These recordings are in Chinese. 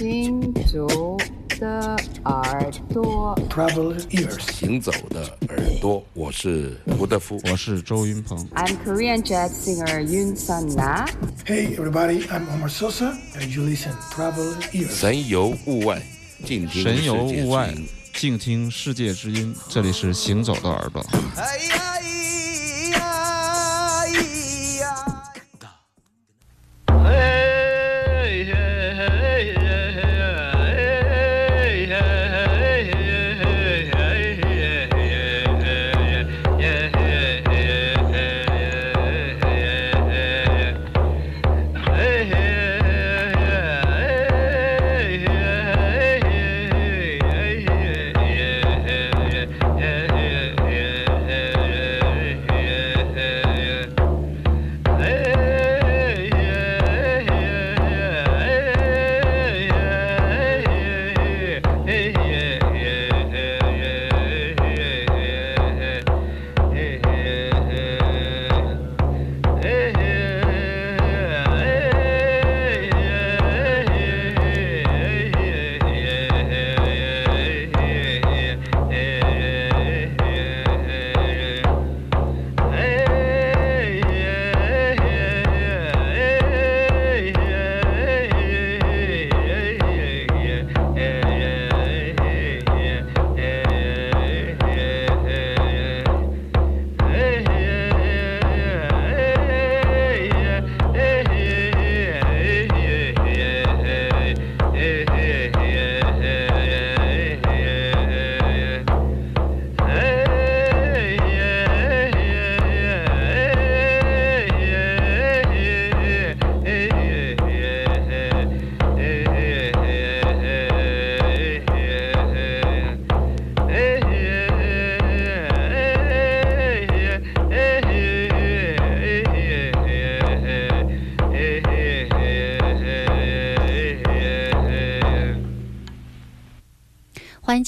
行走的耳朵，Travel ears，行走的耳朵，我是吴德夫，我是周云鹏。I'm Korean jazz singer Yun Sun Na. Hey everybody, I'm Omar Sosa, and you listen Travel ears。神游物外，静听神游物外，静听世界之音。这里是行走的耳朵。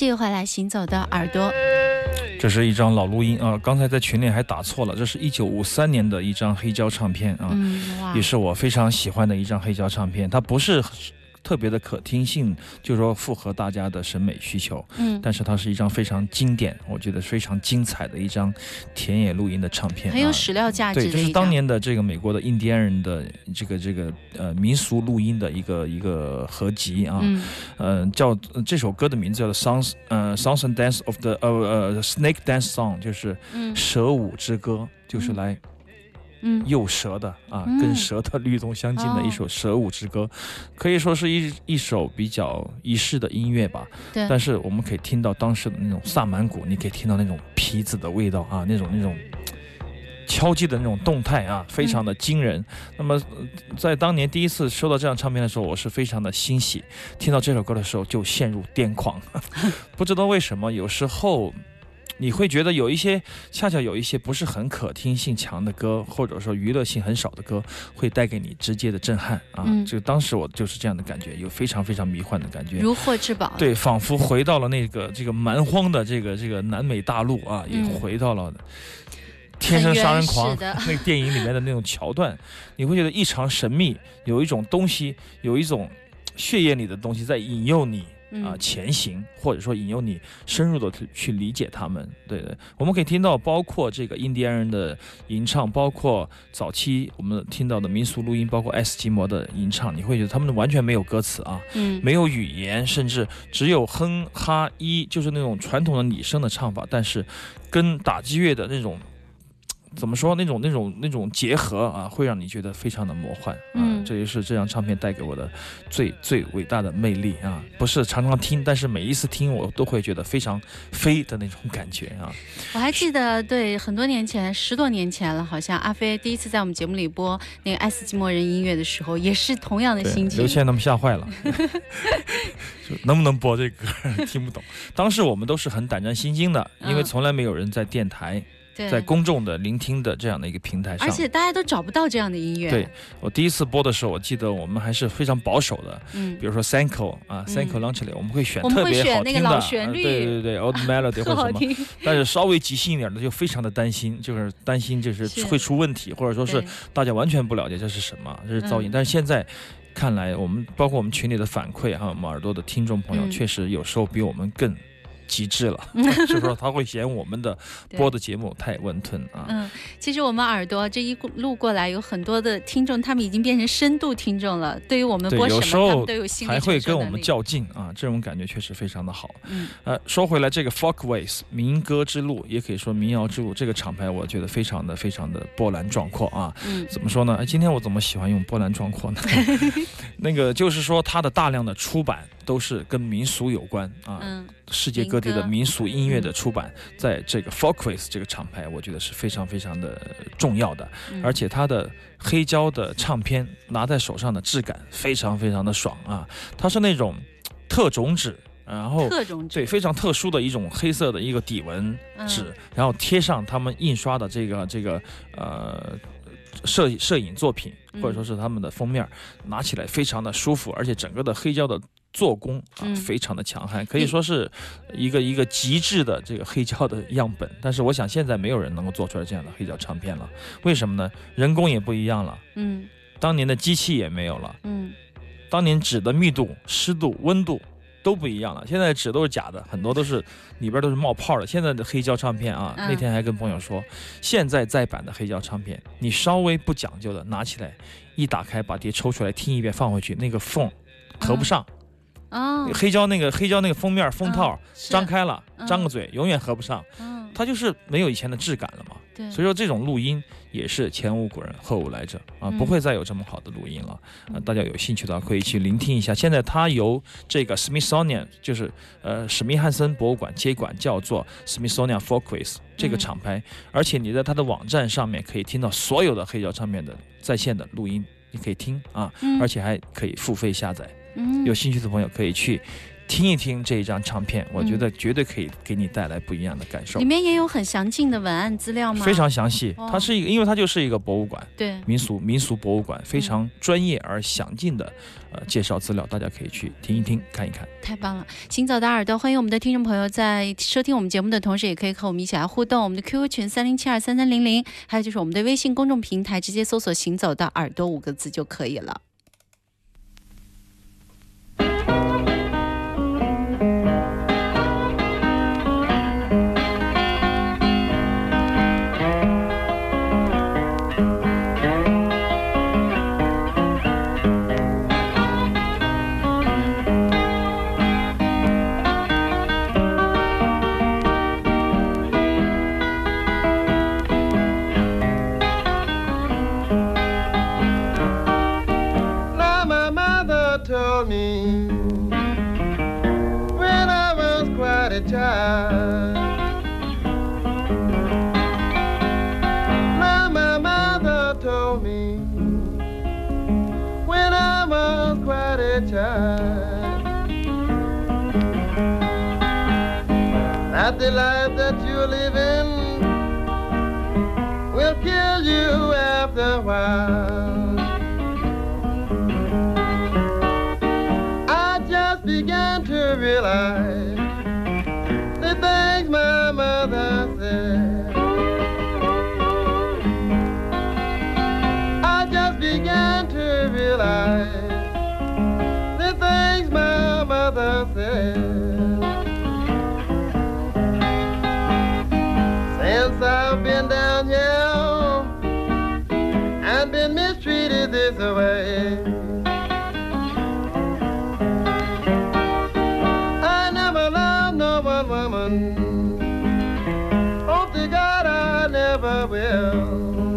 继续回来，行走的耳朵。这是一张老录音啊，刚才在群里还打错了，这是一九五三年的一张黑胶唱片啊，也是我非常喜欢的一张黑胶唱片，它不是。特别的可听性，就是说符合大家的审美需求。嗯，但是它是一张非常经典，我觉得非常精彩的一张田野录音的唱片，很有史料价值。对，就是当年的这个美国的印第安人的这个这个呃民俗录音的一个一个合集啊。嗯，呃，叫这首歌的名字叫做 Songs，呃，Songs and Dance of the 呃呃 Snake Dance Song，就是蛇舞之歌，就是来。嗯，诱蛇的啊，跟蛇的律动相近的一首蛇舞之歌，可以说是一一首比较仪式的音乐吧。对。但是我们可以听到当时的那种萨满鼓，你可以听到那种皮子的味道啊，那种那种敲击的那种动态啊，非常的惊人。那么在当年第一次收到这张唱片的时候，我是非常的欣喜，听到这首歌的时候就陷入癫狂，不知道为什么，有时候。你会觉得有一些，恰恰有一些不是很可听性强的歌，或者说娱乐性很少的歌，会带给你直接的震撼啊！就当时我就是这样的感觉，有非常非常迷幻的感觉，如获至宝。对，仿佛回到了那个这个蛮荒的这个这个南美大陆啊，也回到了《天生杀人狂》那个电影里面的那种桥段，你会觉得异常神秘，有一种东西，有一种血液里的东西在引诱你。啊，前行，或者说引诱你深入的去理解他们。对对，我们可以听到，包括这个印第安人的吟唱，包括早期我们听到的民俗录音，包括爱斯基摩的吟唱，你会觉得他们完全没有歌词啊，嗯，没有语言，甚至只有哼哈一，就是那种传统的拟声的唱法，但是跟打击乐的那种。怎么说那种那种那种结合啊，会让你觉得非常的魔幻啊！这也是这张唱片带给我的最最伟大的魅力啊！不是常常听，但是每一次听我都会觉得非常飞的那种感觉啊！我还记得，对，很多年前，十多年前了，好像阿飞第一次在我们节目里播那个爱斯基摩人音乐的时候，也是同样的心情。刘谦他们吓坏了，能不能播这歌？听不懂。当时我们都是很胆战心惊的，因为从来没有人在电台。在公众的聆听的这样的一个平台上，而且大家都找不到这样的音乐。对我第一次播的时候，我记得我们还是非常保守的。嗯，比如说《Thank You》啊，《Thank You》Launch 里，我们会选特别好听的老旋律，对对对，Old Melody 或者什么。但是稍微即兴一点的，就非常的担心，就是担心就是会出问题，或者说是大家完全不了解这是什么，这是噪音。但是现在。看来我们包括我们群里的反馈，还有我们耳朵的听众朋友，嗯确实有时候比我们更极致了，是不是？他会嫌我们的播的节目太温吞啊。嗯，其实我们耳朵这一路过来，有很多的听众，他们已经变成深度听众了。对于我们播什么，时候们都有心理还会跟我们。较劲啊，这种感觉确实非常的好。嗯呃，说回来，这个 Folkways 民歌之路，也可以说民谣之路，这个厂牌我觉得非常的非常的波澜壮阔啊。嗯怎么说呢？哎，今天我怎么喜欢用波澜壮阔呢？那个就是说，它的大量的出版都是跟民俗有关啊。嗯世界各地的民俗音乐的出版，在这个 Folkways 这个厂牌，我觉得是非常非常的重要的。嗯而且它的黑胶的唱片拿在手上的质感非常非常的爽啊！它是那种特种纸，然后特种对非常特殊的一种黑色的一个底纹纸，然后贴上他们印刷的这个这个呃。摄摄影作品，或者说是他们的封面，拿起来非常的舒服，而且整个的黑胶的做工啊、嗯非常的强悍，可以说是一个一个极致的这个黑胶的样本。但是我想现在没有人能够做出来这样的黑胶唱片了，为什么呢？人工也不一样了，嗯当年的机器也没有了，嗯当年纸的密度、湿度、温度都不一样了。现在纸都是假的，很多都是里边都是冒泡的。现在的黑胶唱片啊，嗯那天还跟朋友说，现在再版的黑胶唱片，你稍微不讲究的拿起来一打开，把碟抽出来听一遍放回去，那个缝合不上。哦，黑胶那个黑胶那个封面封套是。张开了，嗯。张个嘴永远合不上，嗯。它就是没有以前的质感了嘛。对，所以说这种录音也是前无古人后无来者啊，嗯。不会再有这么好的录音了。啊，大家有兴趣的话可以去聆听一下。现在它由这个 Smithsonian，就是呃史密汉森博物馆接管，叫做 Smithsonian Folkways 这个嗯厂牌，而且你在它的网站上面可以听到所有的黑胶唱片的在线的录音，你可以听啊，嗯。而且还可以付费下载。嗯有兴趣的朋友可以去听一听这一张唱片，我觉得绝对可以给你带来不一样的感受里。面也有很详尽的文案资料吗？非常详细，哦它是一个，因为它就是一个博物馆，对，民俗民俗博物馆，非常专业而详尽的呃介绍资料，大家可以去听一听，看一看。太棒了！行走的耳朵，欢迎我们的听众朋友在收听我们节目的同时，也可以和我们一起来互动。我们的 QQ 群三零七二三三零零，还有就是我们的微信公众平台，直接搜索“行走的耳朵”五个字就可以了。Child. That the life that you're living will kill you after a while. Never will.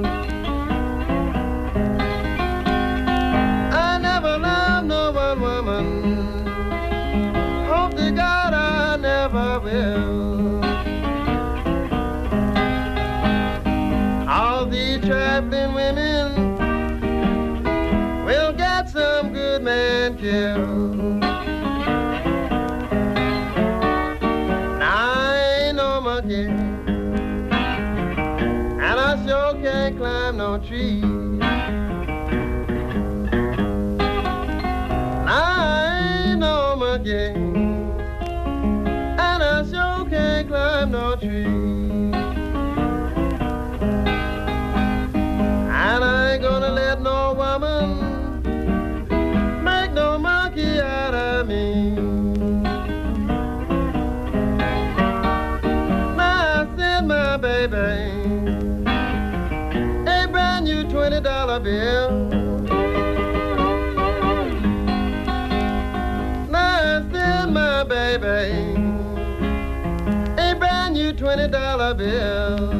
There。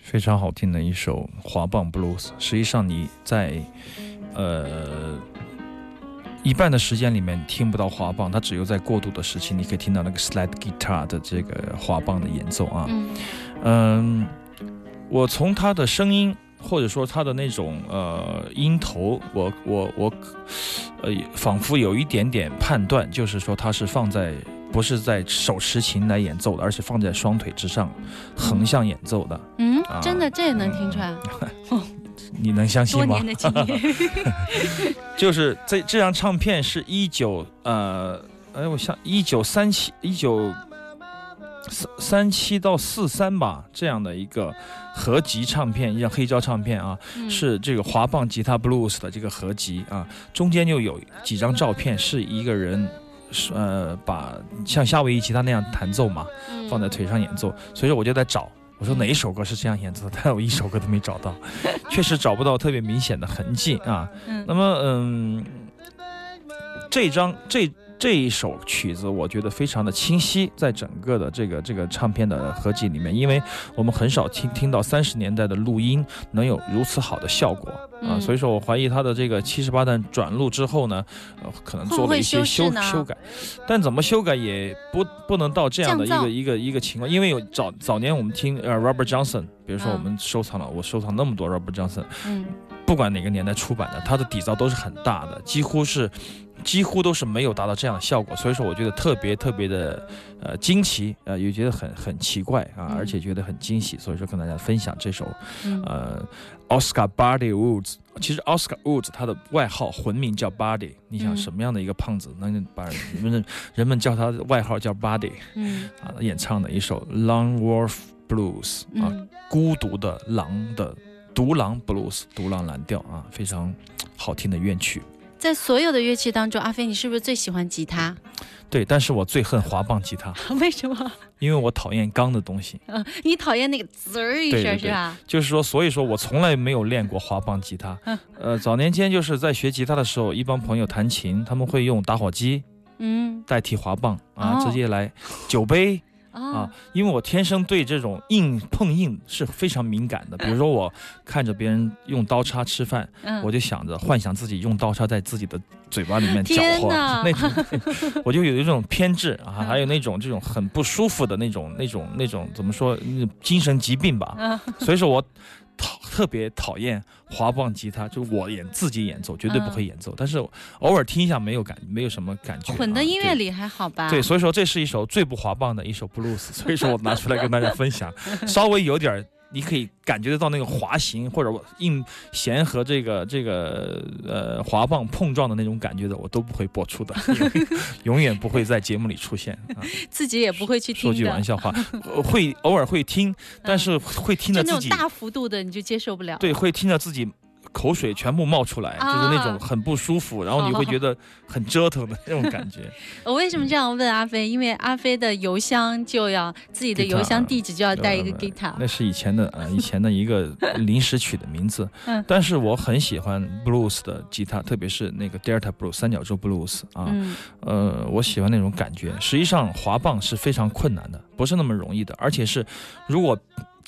非常好听的一首滑棒 Blues，实际上你在呃。一半的时间里面听不到滑棒，它只有在过渡的时期，你可以听到那个 slide guitar 的这个滑棒的演奏啊。嗯。嗯，我从他的声音，或者说他的那种呃音头，我我我，呃，仿佛有一点点判断，就是说他是放在不是在手持琴来演奏的，而是放在双腿之上横向演奏的。嗯？啊，真的？这也能听出来，你能相信吗。就是这这张唱片是一九呃，哎，我想一九三七一九三三七到四三吧，这样的一个合集唱片，一张黑胶唱片啊，嗯是这个滑棒吉他 blues 的这个合集啊，中间就有几张照片是一个人。是呃，把像夏威夷吉他那样弹奏嘛，嗯放在腿上演奏，所以说我就在找，我说哪一首歌是这样演奏的，但我一首歌都没找到，确实找不到特别明显的痕迹啊。嗯。那么，嗯，这张这这一首曲子，我觉得非常的清晰，在整个的这个这个唱片的合集里面，因为我们很少听听到三十年代的录音能有如此好的效果啊，嗯。所以说我怀疑他的这个七十八段转录之后呢，呃，可能做了一些修修改，但怎么修改也不不能到这样的一个一个一个情况，因为有早早年我们听呃 Robert Johnson，比如说嗯。我们收藏了，我收藏那么多 Robert Johnson。嗯。不管哪个年代出版的，它的底噪都是很大的，几乎是几乎都是没有达到这样的效果。所以说，我觉得特别特别的呃惊奇，呃也觉得很很奇怪啊，嗯而且觉得很惊喜。所以说，跟大家分享这首嗯呃 Oscar Body Woods。其实 Oscar Woods 他的外号魂名叫 Body，你想嗯什么样的一个胖子能把人们人们叫他的外号叫 Body 嗯啊？演唱的一首 Long Wolf Blues 啊，嗯，孤独的狼的独狼 blues，独狼蓝调啊，非常好听的怨曲。在所有的乐器当中，阿飞你是不是最喜欢吉他？对，但是我最恨滑棒吉他，为什么？因为我讨厌钢的东西。嗯，你讨厌那个滋儿一声是吧？就是说，所以说我从来没有练过滑棒吉他。呃，早年间就是在学吉他的时候，一帮朋友弹琴，他们会用打火机嗯代替滑棒啊，哦直接来酒杯啊啊，，因为我天生对这种硬碰硬是非常敏感的。比如说，我看着别人用刀叉吃饭，嗯我就想着幻想自己用刀叉在自己的嘴巴里面搅和，那种 我就有一种偏执啊，还有那种这种很不舒服的那种那种那种怎么说那种精神疾病吧。嗯所以说我讨特别讨厌滑棒吉他，就我演自己演奏绝对不会演奏，但是偶尔听一下没有感没有什么感觉啊。混的音乐里还好吧？对，所以说这是一首最不滑棒的一首 blues，所以说我拿出来跟大家分享，稍微有点儿你可以感觉得到那个滑行或者硬弦和这个这个呃滑棒碰撞的那种感觉的，我都不会播出的，永远不会在节目里出现啊。自己也不会去听说。句玩笑话，呃会偶尔会听，但是会听就着自己那种大幅度的你就接受不了。对，会听着自己口水全部冒出来，啊就是那种很不舒服，然后你 会觉得很折腾的那种感觉。我为什么这样问阿飞？因为阿飞的邮箱就要自己的邮箱地址就要带一个 guitar。那是以前的呃，以前的一个临时取的名字。嗯但是我很喜欢 blues 的吉他，特别是那个 Delta blues 三角洲 blues 啊，嗯呃，我喜欢那种感觉。实际上滑棒是非常困难的，不是那么容易的，而且是如果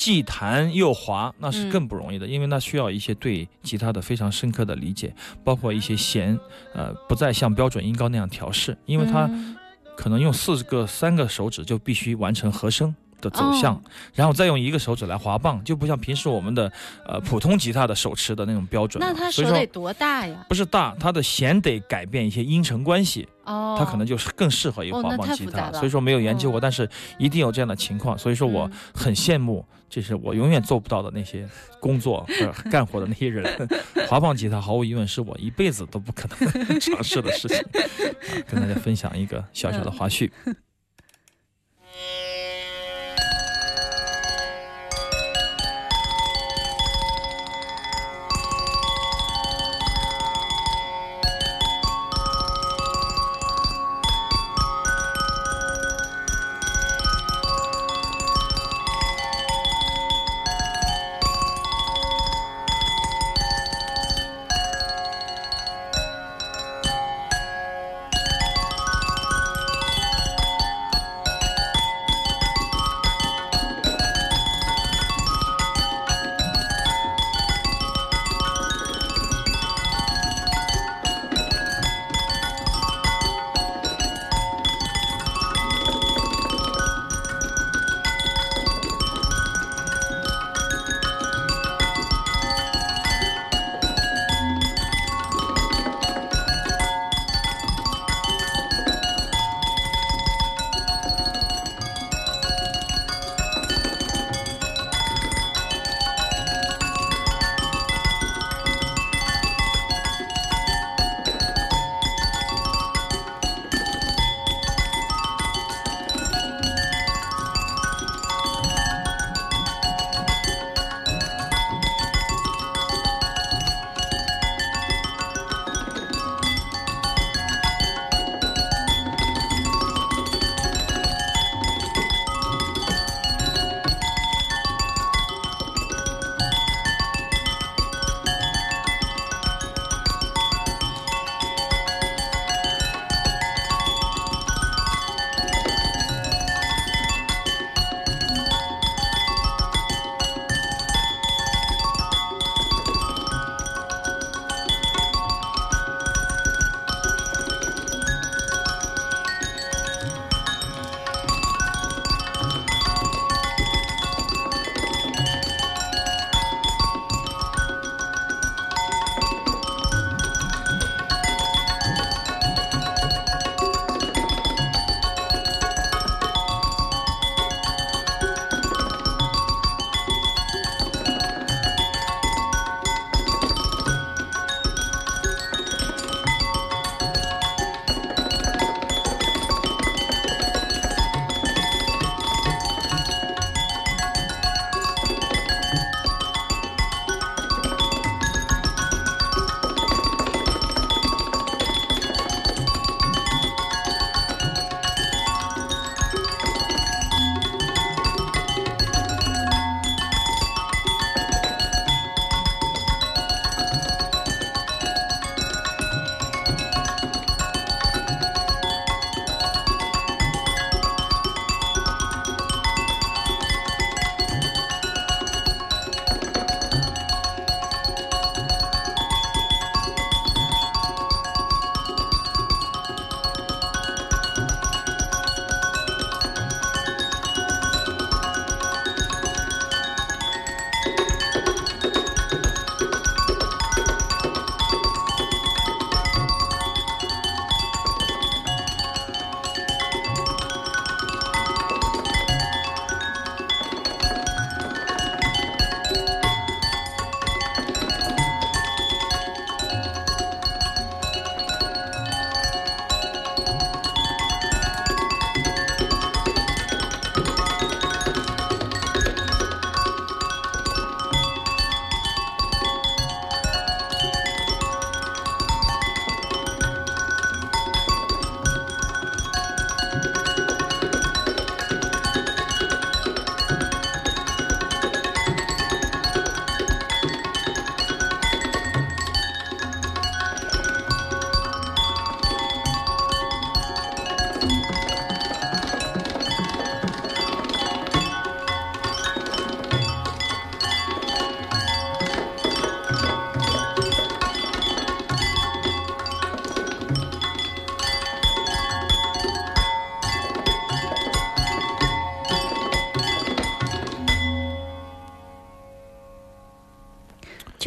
既弹又滑，那是嗯。更不容易的，因为那需要一些对吉他的非常深刻的理解，包括一些弦，呃，不再像标准音高那样调试，因为它嗯。可能用四个、三个手指就必须完成和声的走向，哦然后再用一个手指来滑棒，就不像平时我们的呃普通吉他的手持的那种标准了。那他手得多大呀？不是大，它的弦得改变一些音程关系，哦，它可能就是更适合于滑棒吉他。所以说没有研究过，哦但是一定有这样的情况。所以说我嗯很羡慕，这是我永远做不到的那些工作和干活的那些人。滑棒吉他毫无疑问是我一辈子都不可能 尝试的事情。啊，跟大家分享一个小小的花絮。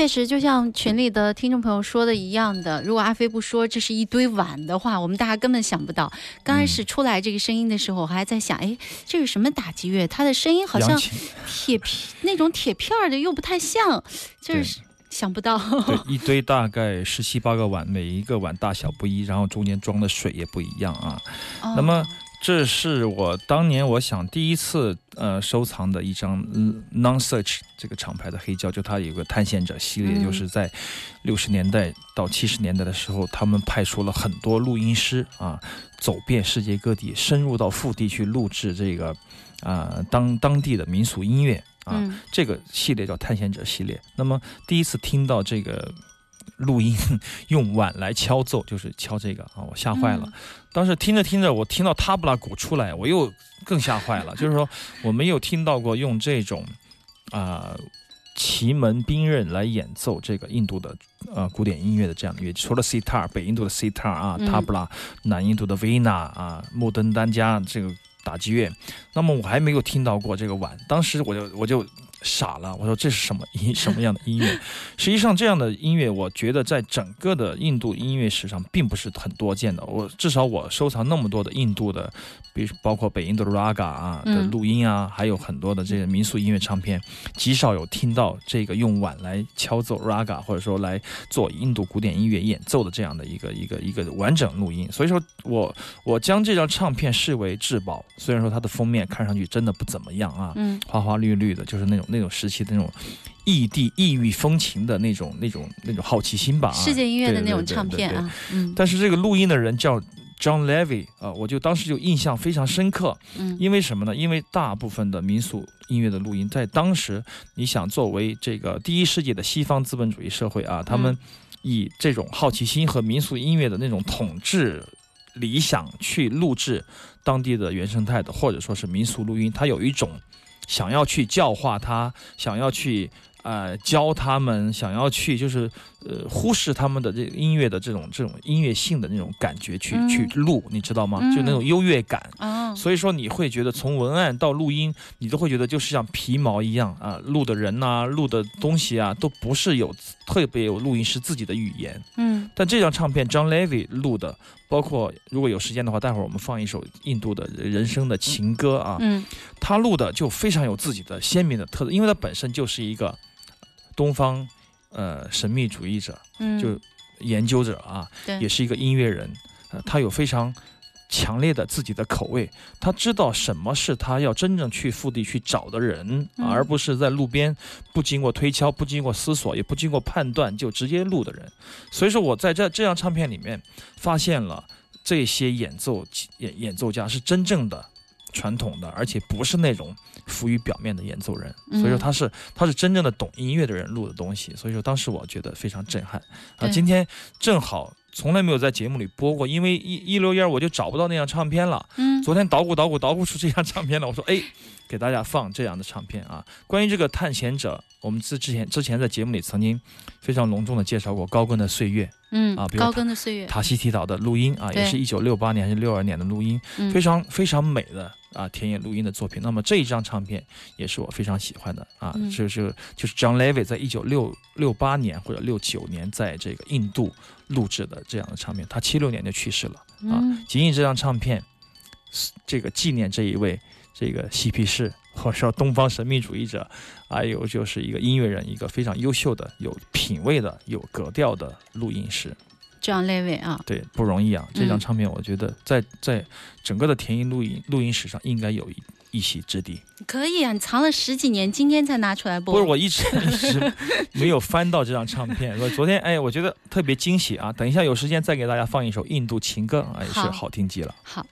确实，就像群里的听众朋友说的一样的，如果阿飞不说这是一堆碗的话，我们大家根本想不到。刚开始出来这个声音的时候，我还在想，哎，这是什么打击乐？它的声音好像铁皮那种铁片儿的，又不太像，就是想不到。对，一堆 大概十七八个碗，每一个碗大小不一，然后中间装的水也不一样啊。哦那么这是我当年我想第一次呃收藏的一张嗯 Non Search 这个厂牌的黑胶，就它有个探险者系列，嗯就是在六十年代到七十年代的时候，他们派出了很多录音师啊，走遍世界各地，深入到腹地去录制这个啊、当当地的民俗音乐啊。嗯这个系列叫探险者系列。那么第一次听到这个录音用碗来敲奏，就是敲这个啊，我吓坏了。嗯当时听着听着，我听到塔布拉鼓出来，我又更吓坏了。就是说，我没有听到过用这种啊。奇门兵刃来演奏这个印度的呃古典音乐的这样的乐器，除了 sitar，北印度的 sitar 啊，嗯塔布拉，南印度的 vina 啊，木登丹加这个打击乐，那么我还没有听到过这个碗，当时我就我就傻了，我说这是什么音什么样的音乐？实际上这样的音乐，我觉得在整个的印度音乐史上并不是很多见的。我至少我收藏那么多的印度的，比如包括北印度的 raga 啊的嗯录音啊，还有很多的这个民俗音乐唱片，极少有听到这个用碗来敲奏 raga 或者说来做印度古典音乐演奏的这样的一个一个一个完整录音。所以说我我将这张唱片视为至宝，虽然说它的封面看上去真的不怎么样啊，嗯花花绿绿的，就是那种那种时期的那种异地异域风情的那种那种那种好奇心吧、啊，世界音乐的那种唱片啊，嗯。但是这个录音的人叫 John Levy 啊、我就当时就印象非常深刻，嗯。因为什么呢？因为大部分的民俗音乐的录音，在当时，你想作为这个第一世界的西方资本主义社会啊，他们以这种好奇心和民俗音乐的那种统治理想去录制当地的原生态的，或者说是民俗录音，它有一种想要去教化他，想要去。呃，教他们想要去，就是呃，忽视他们的这个音乐的这种这种音乐性的那种感觉去、嗯。去录，你知道吗？嗯。就那种优越感，哦，所以说你会觉得从文案到录音，你都会觉得就是像皮毛一样啊，录的人呐、录的东西啊，都不是有特别有录音师自己的语言。嗯。但这张唱片 John Levy 录的，包括如果有时间的话，待会儿我们放一首印度的人声的情歌啊，嗯。他录的就非常有自己的鲜明的特色，因为他本身就是一个东方呃神秘主义者，嗯，就研究者啊，对也是一个音乐人，呃，他有非常强烈的自己的口味，他知道什么是他要真正去腹地去找的人，嗯而不是在路边不经过推敲、不经过思索、也不经过判断就直接录的人。所以说，我在这这张唱片里面发现了这些演奏演演奏家是真正的。传统的，而且不是那种浮于表面的演奏人，所以说嗯他是他是真正的懂音乐的人录的东西，所以说当时我觉得非常震撼。啊！对。今天正好从来没有在节目里播过，因为一一溜烟我就找不到那张唱片了。嗯昨天捣鼓捣鼓捣鼓出这张唱片了，我说哎，给大家放这样的唱片啊。关于这个探险者，我们之之前之前在节目里曾经非常隆重的介绍过高更的岁月，嗯啊比如高更的岁月，塔西提岛的录音啊，也是一九六八年还是六二年的录音，嗯非常非常美的啊田野录音的作品。那么这一张唱片也是我非常喜欢的啊，嗯就是就是 John Levy 在一九六六八年或者六九年在这个印度录制的这样的唱片，他七六年就去世了啊。仅仅以这张唱片，这个纪念这一位这个嬉皮士或者说东方神秘主义者，还有就是一个音乐人，一个非常优秀的、有品位的、有格调的录音师。这样 Levy 啊，对，不容易啊！这张嗯唱片，我觉得在在整个的田音录音录音史上应该有一一席之地。可以啊，你藏了十几年，今天才拿出来播。不是，我一直一直没有翻到这张唱片。我昨天哎，我觉得特别惊喜啊！等一下有时间再给大家放一首印度情歌啊，也是好好听极了。好。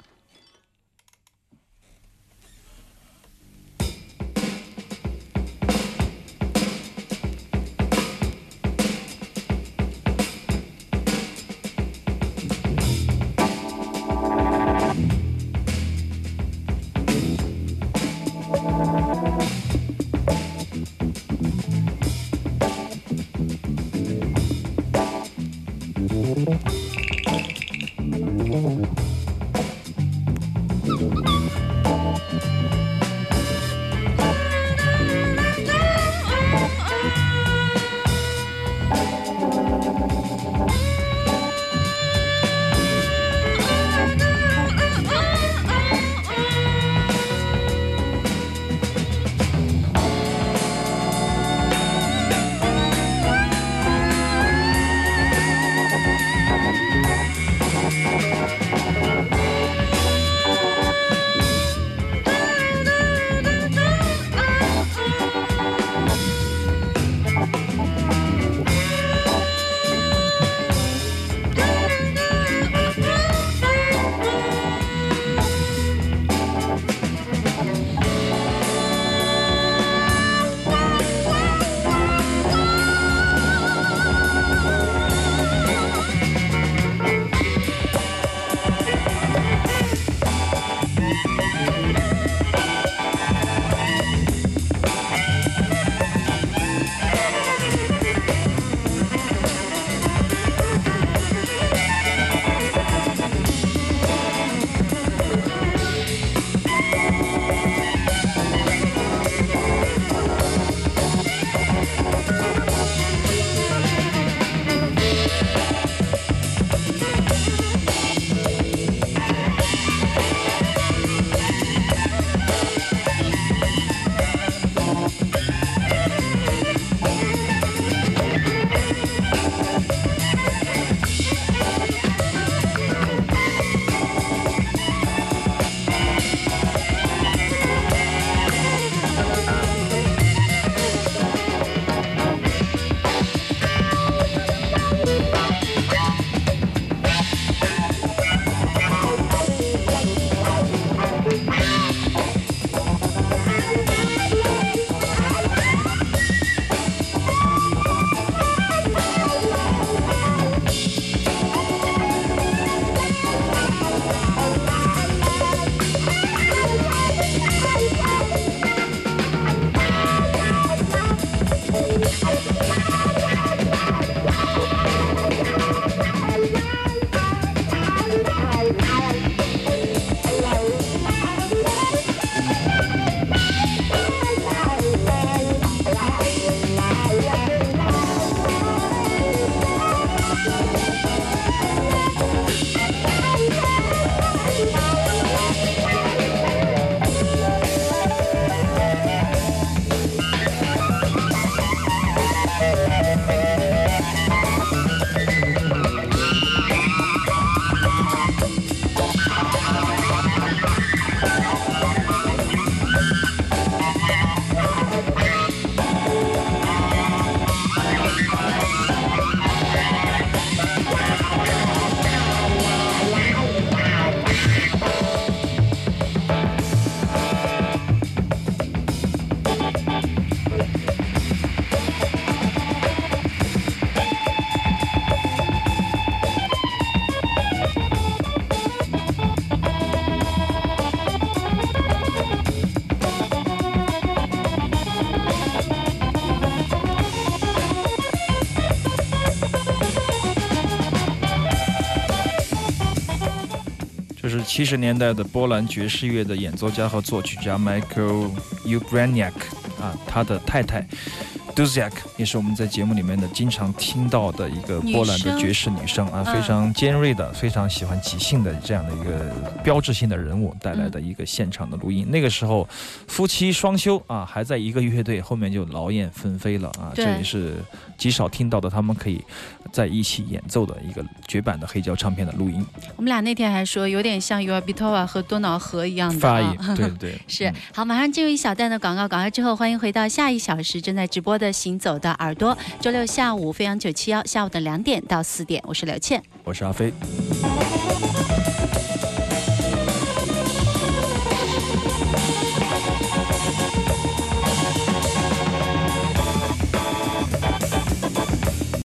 七十年代的波兰爵士乐的演奏家和作曲家 Michael Ubraniak 啊，他的太太 Duziak 也是我们在节目里面的经常听到的一个波兰的爵士女生啊，嗯。非常尖锐的，非常喜欢即兴的这样的一个标志性的人物带来的一个现场的录音。那个时候夫妻双修啊，还在一个乐队，后面就劳燕分飞了啊，这也是极少听到的他们可以在一起演奏的一个绝版的黑胶唱片的录音。我们俩那天还说有点像尤尔比托瓦和多瑙河一样的发啊音，对对。是。嗯。好，马上进入一小段的广告，广告之后欢迎回到下一小时正在直播行走的耳朵周六下午飞扬九七幺下午的两点到四点我是刘倩。我是阿飞。